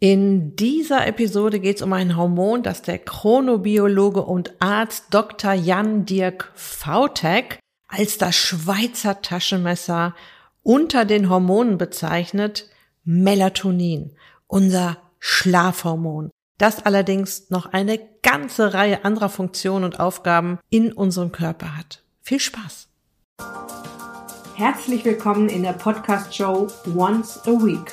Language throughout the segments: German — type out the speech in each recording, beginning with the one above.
In dieser Episode geht es um ein Hormon, das der Chronobiologe und Arzt Dr. Jan Dirk Vautek als das Schweizer Taschenmesser unter den Hormonen bezeichnet, Melatonin, unser Schlafhormon, das allerdings noch eine ganze Reihe anderer Funktionen und Aufgaben in unserem Körper hat. Viel Spaß! Herzlich willkommen in der Podcast-Show Once a Week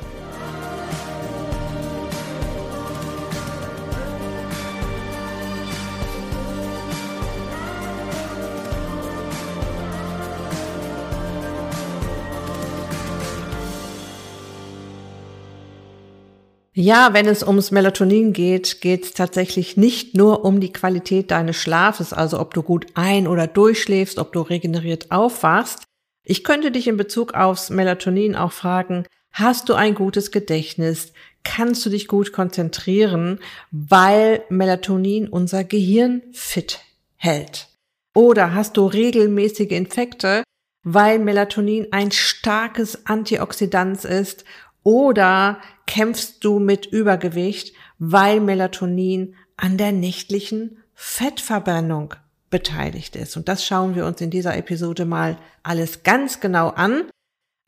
Ja, wenn es ums Melatonin geht, geht es tatsächlich nicht nur um die Qualität deines Schlafes, also ob du gut ein- oder durchschläfst, ob du regeneriert aufwachst. Ich könnte dich in Bezug aufs Melatonin auch fragen, hast du ein gutes Gedächtnis? Kannst du dich gut konzentrieren, weil Melatonin unser Gehirn fit hält? Oder hast du regelmäßige Infekte, weil Melatonin ein starkes Antioxidant ist oder kämpfst du mit Übergewicht, weil Melatonin an der nächtlichen Fettverbrennung beteiligt ist. Und das schauen wir uns in dieser Episode mal alles ganz genau an.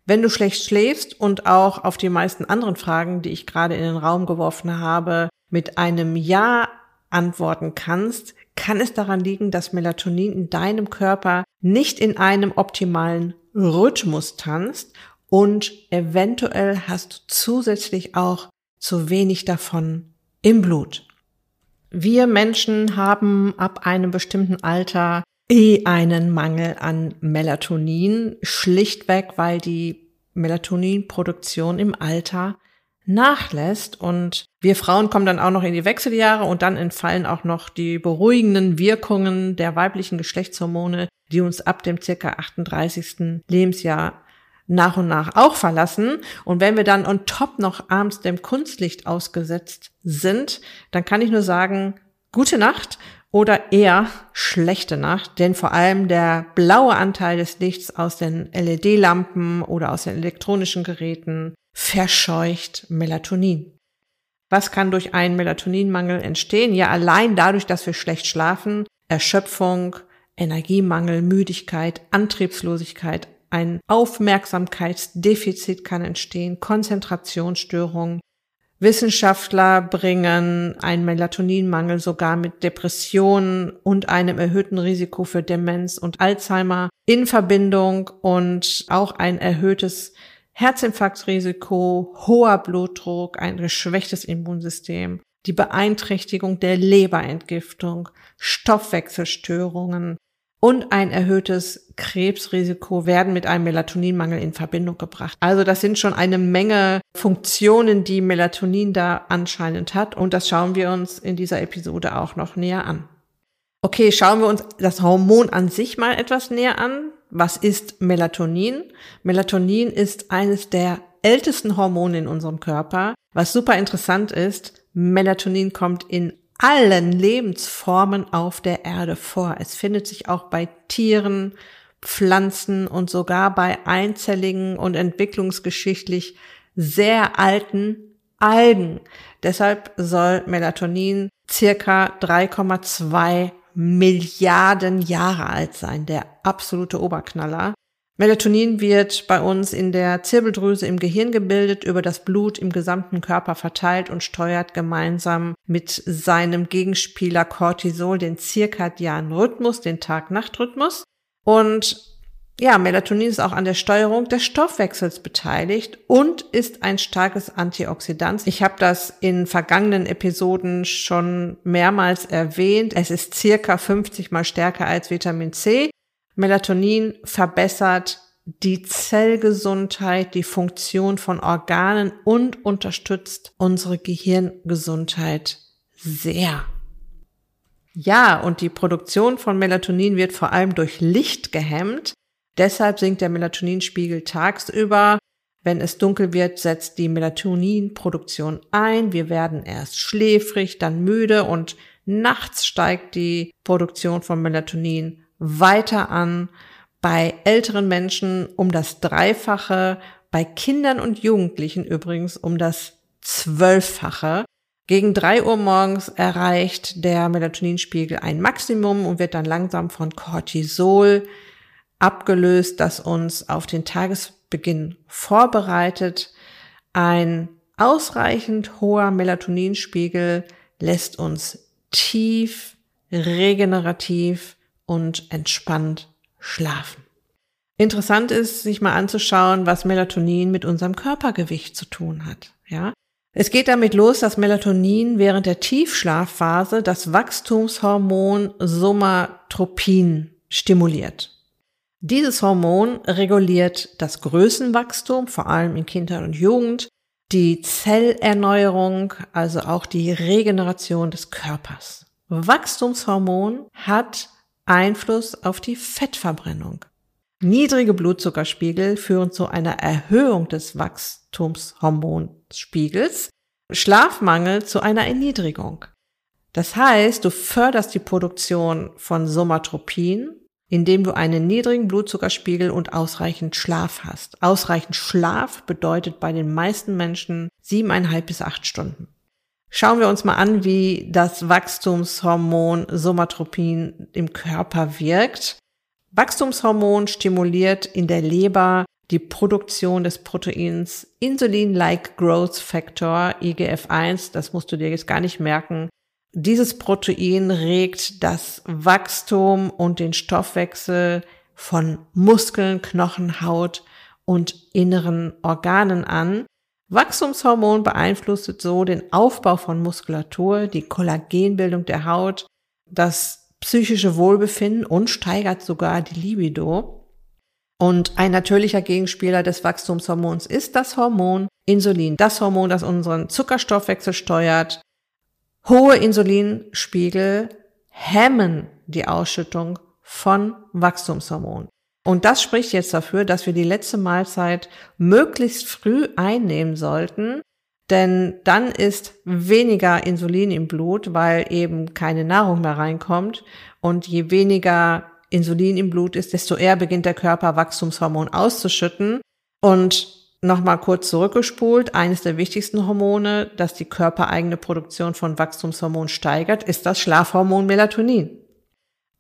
Wenn du schlecht schläfst und auch auf die meisten anderen Fragen, die ich gerade in den Raum geworfen habe, mit einem Ja antworten kannst, kann es daran liegen, dass Melatonin in deinem Körper nicht in einem optimalen Rhythmus tanzt und eventuell hast du zusätzlich auch zu wenig davon im Blut. Wir Menschen haben ab einem bestimmten Alter eh einen Mangel an Melatonin, schlichtweg, weil die Melatoninproduktion im Alter nachlässt und wir Frauen kommen dann auch noch in die Wechseljahre und dann entfallen auch noch die beruhigenden Wirkungen der weiblichen Geschlechtshormone, die uns ab dem circa 38. Lebensjahr nach und nach auch verlassen. Und wenn wir dann on top noch abends dem Kunstlicht ausgesetzt sind, dann kann ich nur sagen, gute Nacht oder eher schlechte Nacht, denn vor allem der blaue Anteil des Lichts aus den LED-Lampen oder aus den elektronischen Geräten verscheucht Melatonin. Was kann durch einen Melatoninmangel entstehen? Ja, allein dadurch, dass wir schlecht schlafen, Erschöpfung, Energiemangel, Müdigkeit, Antriebslosigkeit, ein Aufmerksamkeitsdefizit kann entstehen, Konzentrationsstörungen. Wissenschaftler bringen einen Melatoninmangel sogar mit Depressionen und einem erhöhten Risiko für Demenz und Alzheimer in Verbindung und auch ein erhöhtes Herzinfarktrisiko, hoher Blutdruck, ein geschwächtes Immunsystem, die Beeinträchtigung der Leberentgiftung, Stoffwechselstörungen, und ein erhöhtes Krebsrisiko werden mit einem Melatoninmangel in Verbindung gebracht. Also das sind schon eine Menge Funktionen, die Melatonin da anscheinend hat und das schauen wir uns in dieser Episode auch noch näher an. Okay, schauen wir uns das Hormon an sich mal etwas näher an. Was ist Melatonin? Melatonin ist eines der ältesten Hormone in unserem Körper. Was super interessant ist, Melatonin kommt in allen Lebensformen auf der Erde vor. Es findet sich auch bei Tieren, Pflanzen und sogar bei einzelligen und entwicklungsgeschichtlich sehr alten Algen. Deshalb soll Melatonin circa 3,2 Milliarden Jahre alt sein, der absolute Oberknaller. Melatonin wird bei uns in der Zirbeldrüse im Gehirn gebildet, über das Blut im gesamten Körper verteilt und steuert gemeinsam mit seinem Gegenspieler Cortisol den zirkadianen Rhythmus, den Tag-Nacht-Rhythmus. Und ja, Melatonin ist auch an der Steuerung des Stoffwechsels beteiligt und ist ein starkes Antioxidant. Ich habe das in vergangenen Episoden schon mehrmals erwähnt. Es ist circa 50 mal stärker als Vitamin C Melatonin verbessert die Zellgesundheit, die Funktion von Organen und unterstützt unsere Gehirngesundheit sehr. Ja, und die Produktion von Melatonin wird vor allem durch Licht gehemmt. Deshalb sinkt der Melatoninspiegel tagsüber. Wenn es dunkel wird, setzt die Melatoninproduktion ein. Wir werden erst schläfrig, dann müde und Nachts steigt die Produktion von Melatonin weiter an. Bei älteren Menschen um das Dreifache, bei Kindern und Jugendlichen übrigens um das Zwölffache. Gegen drei Uhr morgens erreicht der Melatoninspiegel ein Maximum und wird dann langsam von Cortisol abgelöst, das uns auf den Tagesbeginn vorbereitet. Ein ausreichend hoher Melatoninspiegel lässt uns tief, regenerativ und entspannt schlafen. Interessant ist, sich mal anzuschauen, was Melatonin mit unserem Körpergewicht zu tun hat. Ja, es geht damit los, dass Melatonin während der Tiefschlafphase das Wachstumshormon Somatropin stimuliert. Dieses Hormon reguliert das Größenwachstum, vor allem in Kindheit und Jugend, die Zellerneuerung, also auch die Regeneration des Körpers. Wachstumshormon hat Einfluss auf die Fettverbrennung. Niedrige Blutzuckerspiegel führen zu einer Erhöhung des Wachstumshormonspiegels, Schlafmangel zu einer Erniedrigung. Das heißt, du förderst die Produktion von Somatropin, indem du einen niedrigen Blutzuckerspiegel und ausreichend Schlaf hast. Ausreichend Schlaf bedeutet bei den meisten Menschen siebeneinhalb bis acht Stunden. Schauen wir uns mal an, wie das Wachstumshormon Somatropin im Körper wirkt. Wachstumshormon stimuliert in der Leber die Produktion des Proteins Insulin-like Growth Factor, IGF-1. Das musst du dir jetzt gar nicht merken. Dieses Protein regt das Wachstum und den Stoffwechsel von Muskeln, Knochen, Haut und inneren Organen an. Wachstumshormon beeinflusst so den Aufbau von Muskulatur, die Kollagenbildung der Haut, das psychische Wohlbefinden und steigert sogar die Libido. Und ein natürlicher Gegenspieler des Wachstumshormons ist das Hormon Insulin, das Hormon, das unseren Zuckerstoffwechsel steuert. Hohe Insulinspiegel hemmen die Ausschüttung von Wachstumshormonen. Und das spricht jetzt dafür, dass wir die letzte Mahlzeit möglichst früh einnehmen sollten, denn dann ist weniger Insulin im Blut, weil eben keine Nahrung mehr reinkommt. Und je weniger Insulin im Blut ist, desto eher beginnt der Körper Wachstumshormon auszuschütten. Und nochmal kurz zurückgespult, eines der wichtigsten Hormone, das die körpereigene Produktion von Wachstumshormon steigert, ist das Schlafhormon Melatonin.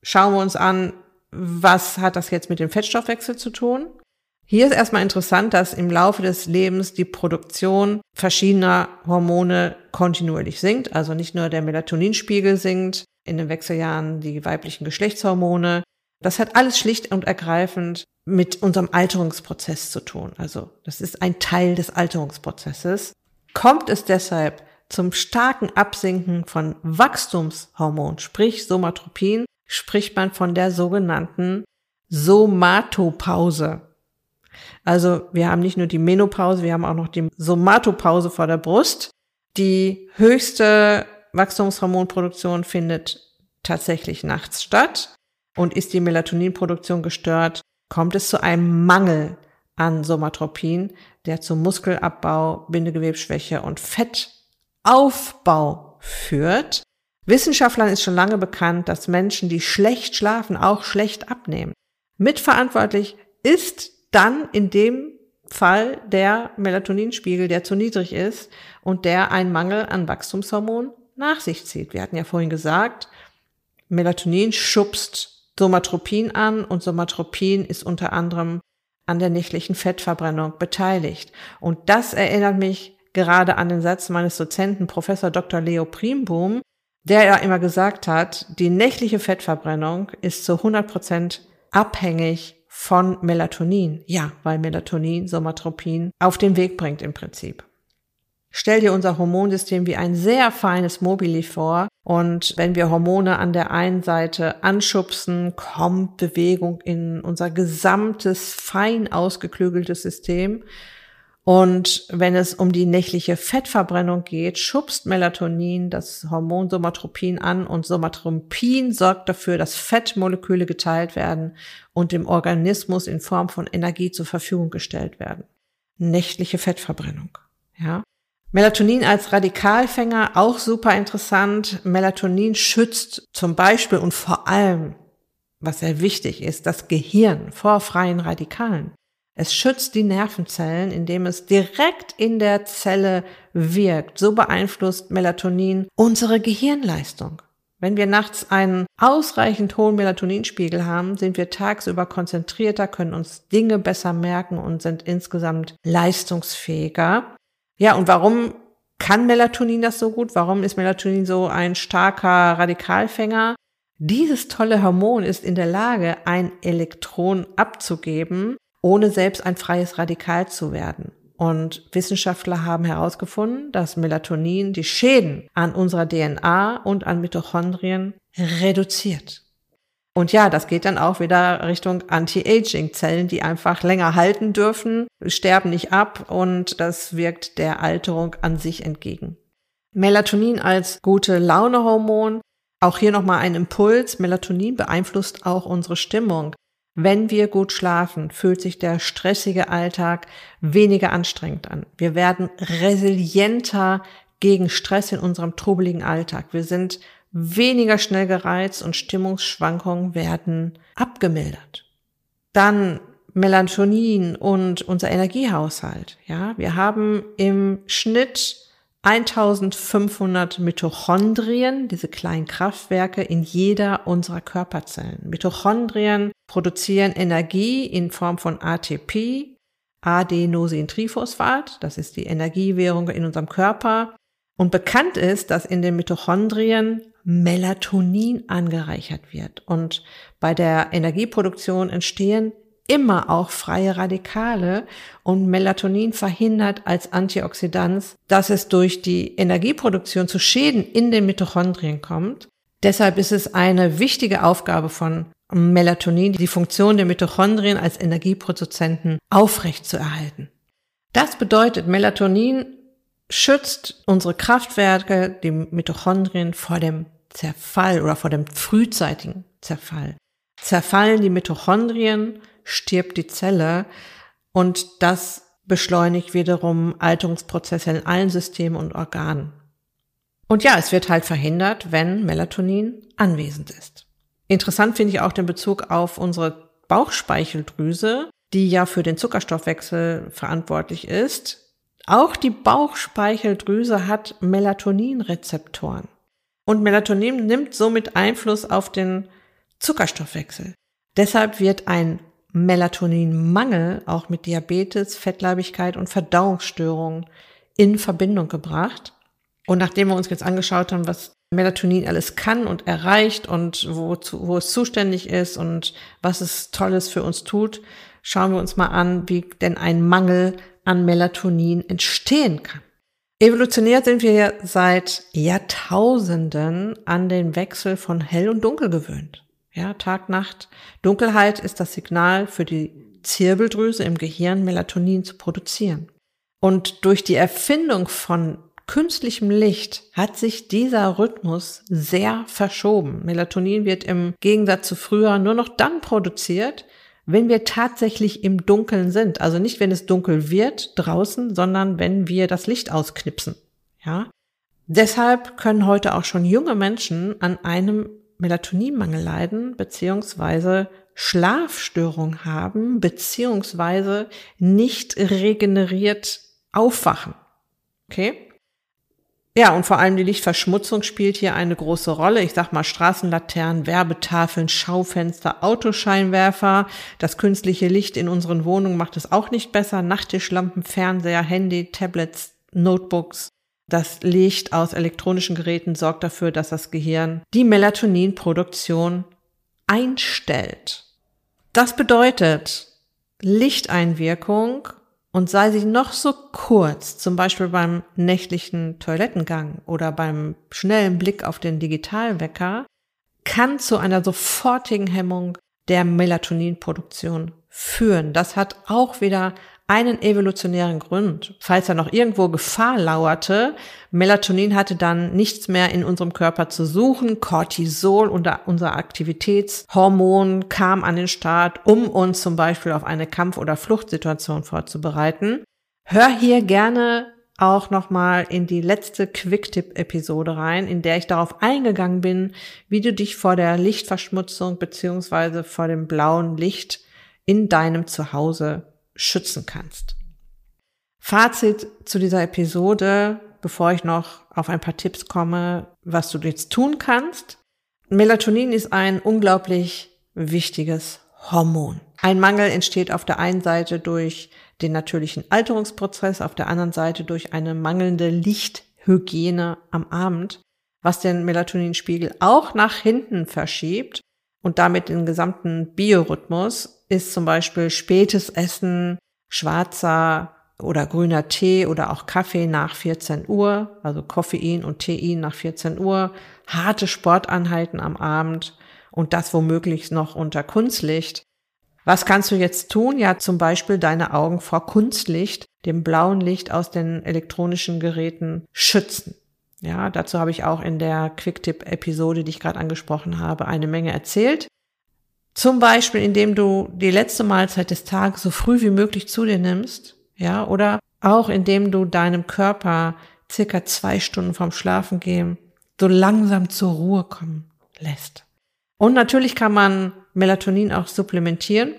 Schauen wir uns an, was hat das jetzt mit dem Fettstoffwechsel zu tun? Hier ist erstmal interessant, dass im Laufe des Lebens die Produktion verschiedener Hormone kontinuierlich sinkt. Also nicht nur der Melatoninspiegel sinkt, in den Wechseljahren die weiblichen Geschlechtshormone. Das hat alles schlicht und ergreifend mit unserem Alterungsprozess zu tun. Also das ist ein Teil des Alterungsprozesses. Kommt es deshalb zum starken Absinken von Wachstumshormon, sprich Somatropin, spricht man von der sogenannten Somatopause. Also wir haben nicht nur die Menopause, wir haben auch noch die Somatopause vor der Brust. Die höchste Wachstumshormonproduktion findet tatsächlich nachts statt. Und ist die Melatoninproduktion gestört, kommt es zu einem Mangel an Somatropin, der zu Muskelabbau, Bindegewebsschwäche und Fettaufbau führt. Wissenschaftlern ist schon lange bekannt, dass Menschen, die schlecht schlafen, auch schlecht abnehmen. Mitverantwortlich ist dann in dem Fall der Melatoninspiegel, der zu niedrig ist und der einen Mangel an Wachstumshormon nach sich zieht. Wir hatten ja vorhin gesagt, Melatonin schubst Somatropin an und Somatropin ist unter anderem an der nächtlichen Fettverbrennung beteiligt. Und das erinnert mich gerade an den Satz meines Dozenten Professor Dr. Leo Primboom, der ja immer gesagt hat, die nächtliche Fettverbrennung ist zu 100 Prozent abhängig von Melatonin. Ja, weil Melatonin Somatropin auf den Weg bringt im Prinzip. Stell dir unser Hormonsystem wie ein sehr feines Mobili vor. Und wenn wir Hormone an der einen Seite anschubsen, kommt Bewegung in unser gesamtes fein ausgeklügeltes System. Und wenn es um die nächtliche Fettverbrennung geht, schubst Melatonin das Hormon Somatropin an und Somatropin sorgt dafür, dass Fettmoleküle geteilt werden und dem Organismus in Form von Energie zur Verfügung gestellt werden. Nächtliche Fettverbrennung. Ja. Melatonin als Radikalfänger, auch super interessant. Melatonin schützt zum Beispiel und vor allem, was sehr wichtig ist, das Gehirn vor freien Radikalen. Es schützt die Nervenzellen, indem es direkt in der Zelle wirkt. So beeinflusst Melatonin unsere Gehirnleistung. Wenn wir nachts einen ausreichend hohen Melatoninspiegel haben, sind wir tagsüber konzentrierter, können uns Dinge besser merken und sind insgesamt leistungsfähiger. Ja, und warum kann Melatonin das so gut? Warum ist Melatonin so ein starker Radikalfänger? Dieses tolle Hormon ist in der Lage, ein Elektron abzugeben, ohne selbst ein freies Radikal zu werden. Und Wissenschaftler haben herausgefunden, dass Melatonin die Schäden an unserer DNA und an Mitochondrien reduziert. Und ja, das geht dann auch wieder Richtung Anti-Aging-Zellen, die einfach länger halten dürfen, sterben nicht ab und das wirkt der Alterung an sich entgegen. Melatonin als gute Launehormon. Auch hier nochmal ein Impuls. Melatonin beeinflusst auch unsere Stimmung. Wenn wir gut schlafen, fühlt sich der stressige Alltag weniger anstrengend an. Wir werden resilienter gegen Stress in unserem trubeligen Alltag. Wir sind weniger schnell gereizt und Stimmungsschwankungen werden abgemildert. Dann Melatonin und unser Energiehaushalt. Ja, wir haben im Schnitt 1500 Mitochondrien, diese kleinen Kraftwerke in jeder unserer Körperzellen. Mitochondrien produzieren Energie in Form von ATP, Adenosintriphosphat, das ist die Energiewährung in unserem Körper. Und bekannt ist, dass in den Mitochondrien Melatonin angereichert wird. Und bei der Energieproduktion entstehen immer auch freie Radikale und Melatonin verhindert als Antioxidant, dass es durch die Energieproduktion zu Schäden in den Mitochondrien kommt. Deshalb ist es eine wichtige Aufgabe von Melatonin, die Funktion der Mitochondrien als Energieproduzenten aufrechtzuerhalten. Das bedeutet, Melatonin schützt unsere Kraftwerke, die Mitochondrien vor dem Zerfall oder vor dem frühzeitigen Zerfall. Zerfallen die Mitochondrien, stirbt die Zelle und das beschleunigt wiederum Alterungsprozesse in allen Systemen und Organen. Und ja, es wird halt verhindert, wenn Melatonin anwesend ist. Interessant finde ich auch den Bezug auf unsere Bauchspeicheldrüse, die ja für den Zuckerstoffwechsel verantwortlich ist. Auch die Bauchspeicheldrüse hat Melatoninrezeptoren. Und Melatonin nimmt somit Einfluss auf den Zuckerstoffwechsel. Deshalb wird ein Melatoninmangel auch mit Diabetes, Fettleibigkeit und Verdauungsstörungen in Verbindung gebracht. Und nachdem wir uns jetzt angeschaut haben, was Melatonin alles kann und erreicht und wo, wo es zuständig ist und was es Tolles für uns tut, schauen wir uns mal an, wie denn ein Mangel an Melatonin entstehen kann. Evolutionär sind wir seit Jahrtausenden an den Wechsel von hell und dunkel gewöhnt. Ja, Tag, Nacht. Dunkelheit ist das Signal für die Zirbeldrüse im Gehirn, Melatonin zu produzieren. Und durch die Erfindung von künstlichem Licht hat sich dieser Rhythmus sehr verschoben. Melatonin wird im Gegensatz zu früher nur noch dann produziert, wenn wir tatsächlich im Dunkeln sind. Also nicht, wenn es dunkel wird draußen, sondern wenn wir das Licht ausknipsen. Ja. Deshalb können heute auch schon junge Menschen an einem Melatoninmangel leiden, beziehungsweise Schlafstörung haben, beziehungsweise nicht regeneriert aufwachen. Okay? Ja, und vor allem die Lichtverschmutzung spielt hier eine große Rolle. Ich sag mal Straßenlaternen, Werbetafeln, Schaufenster, Autoscheinwerfer. Das künstliche Licht in unseren Wohnungen macht es auch nicht besser. Nachttischlampen, Fernseher, Handy, Tablets, Notebooks. Das Licht aus elektronischen Geräten sorgt dafür, dass das Gehirn die Melatoninproduktion einstellt. Das bedeutet, Lichteinwirkung und sei sie noch so kurz, zum Beispiel beim nächtlichen Toilettengang oder beim schnellen Blick auf den Digitalwecker, kann zu einer sofortigen Hemmung der Melatoninproduktion führen. Das hat auch wieder einen evolutionären Grund. Falls da noch irgendwo Gefahr lauerte, Melatonin hatte dann nichts mehr in unserem Körper zu suchen. Cortisol, unser Aktivitätshormon, kam an den Start, um uns zum Beispiel auf eine Kampf- oder Fluchtsituation vorzubereiten. Hör hier gerne auch nochmal in die letzte Quicktip-Episode rein, in der ich darauf eingegangen bin, wie du dich vor der Lichtverschmutzung beziehungsweise vor dem blauen Licht in deinem Zuhause schützen kannst. Fazit zu dieser Episode, bevor ich noch auf ein paar Tipps komme, was du jetzt tun kannst. Melatonin ist ein unglaublich wichtiges Hormon. Ein Mangel entsteht auf der einen Seite durch den natürlichen Alterungsprozess, auf der anderen Seite durch eine mangelnde Lichthygiene am Abend, was den Melatoninspiegel auch nach hinten verschiebt und damit den gesamten Biorhythmus ist zum Beispiel spätes Essen, schwarzer oder grüner Tee oder auch Kaffee nach 14 Uhr, also Koffein und Tein nach 14 Uhr, harte Sportanheiten am Abend und das womöglich noch unter Kunstlicht. Was kannst du jetzt tun? Ja, zum Beispiel deine Augen vor Kunstlicht, dem blauen Licht aus den elektronischen Geräten schützen. Ja, dazu habe ich auch in der Quicktip-Episode, die ich gerade angesprochen habe, eine Menge erzählt. Zum Beispiel, indem du die letzte Mahlzeit des Tages so früh wie möglich zu dir nimmst, ja, oder auch indem du deinem Körper circa zwei Stunden vorm Schlafengehen so langsam zur Ruhe kommen lässt. Und natürlich kann man Melatonin auch supplementieren.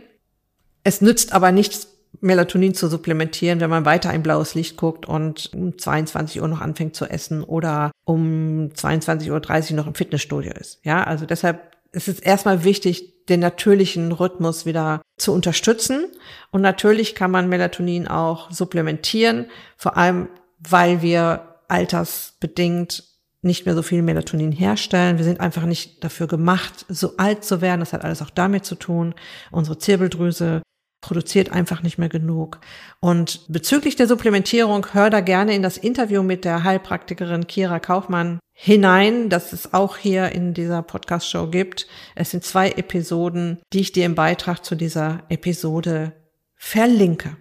Es nützt aber nichts, Melatonin zu supplementieren, wenn man weiter ein blaues Licht guckt und um 22 Uhr noch anfängt zu essen oder um 22.30 Uhr noch im Fitnessstudio ist. Ja, also deshalb ist es erstmal wichtig, den natürlichen Rhythmus wieder zu unterstützen. Und natürlich kann man Melatonin auch supplementieren, vor allem weil wir altersbedingt nicht mehr so viel Melatonin herstellen. Wir sind einfach nicht dafür gemacht, so alt zu werden. Das hat alles auch damit zu tun. Unsere Zirbeldrüse produziert einfach nicht mehr genug. Und bezüglich der Supplementierung, hör da gerne in das Interview mit der Heilpraktikerin Kira Kaufmann hinein, das es auch hier in dieser Podcast-Show gibt. Es sind zwei Episoden, die ich dir im Beitrag zu dieser Episode verlinke.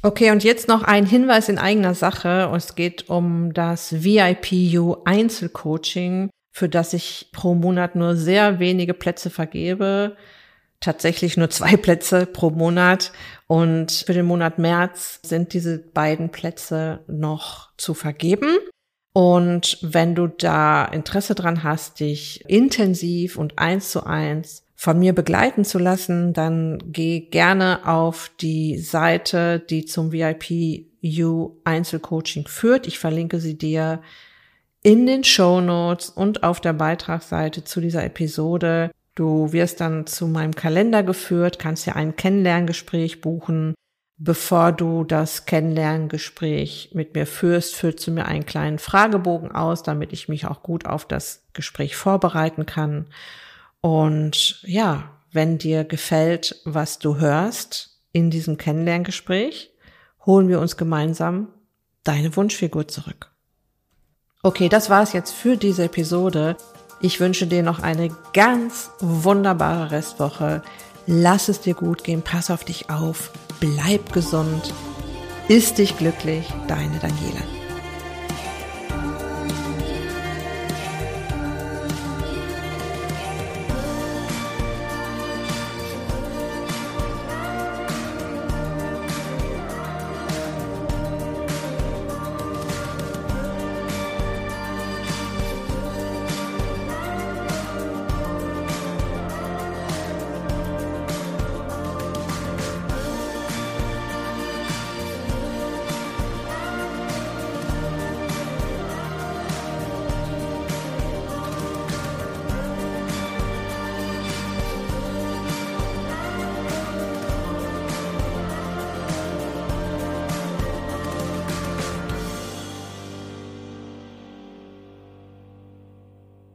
Okay, und jetzt noch ein Hinweis in eigener Sache. Es geht um das VIPU Einzelcoaching, für das ich pro Monat nur sehr wenige Plätze vergebe. Tatsächlich nur zwei Plätze pro Monat. Und für den Monat März sind diese beiden Plätze noch zu vergeben. Und wenn du da Interesse dran hast, dich intensiv und eins zu eins von mir begleiten zu lassen, dann geh gerne auf die Seite, die zum VIP U Einzelcoaching führt. Ich verlinke sie dir in den Show Notes und auf der Beitragsseite zu dieser Episode. Du wirst dann zu meinem Kalender geführt, kannst ja ein Kennenlerngespräch buchen. Bevor du das Kennenlerngespräch mit mir führst, füllst du mir einen kleinen Fragebogen aus, damit ich mich auch gut auf das Gespräch vorbereiten kann. Und ja, wenn dir gefällt, was du hörst in diesem Kennenlerngespräch, holen wir uns gemeinsam deine Wunschfigur zurück. Okay, das war's jetzt für diese Episode. Ich wünsche dir noch eine ganz wunderbare Restwoche. Lass es dir gut gehen, pass auf dich auf, bleib gesund, ist dich glücklich, deine Daniela.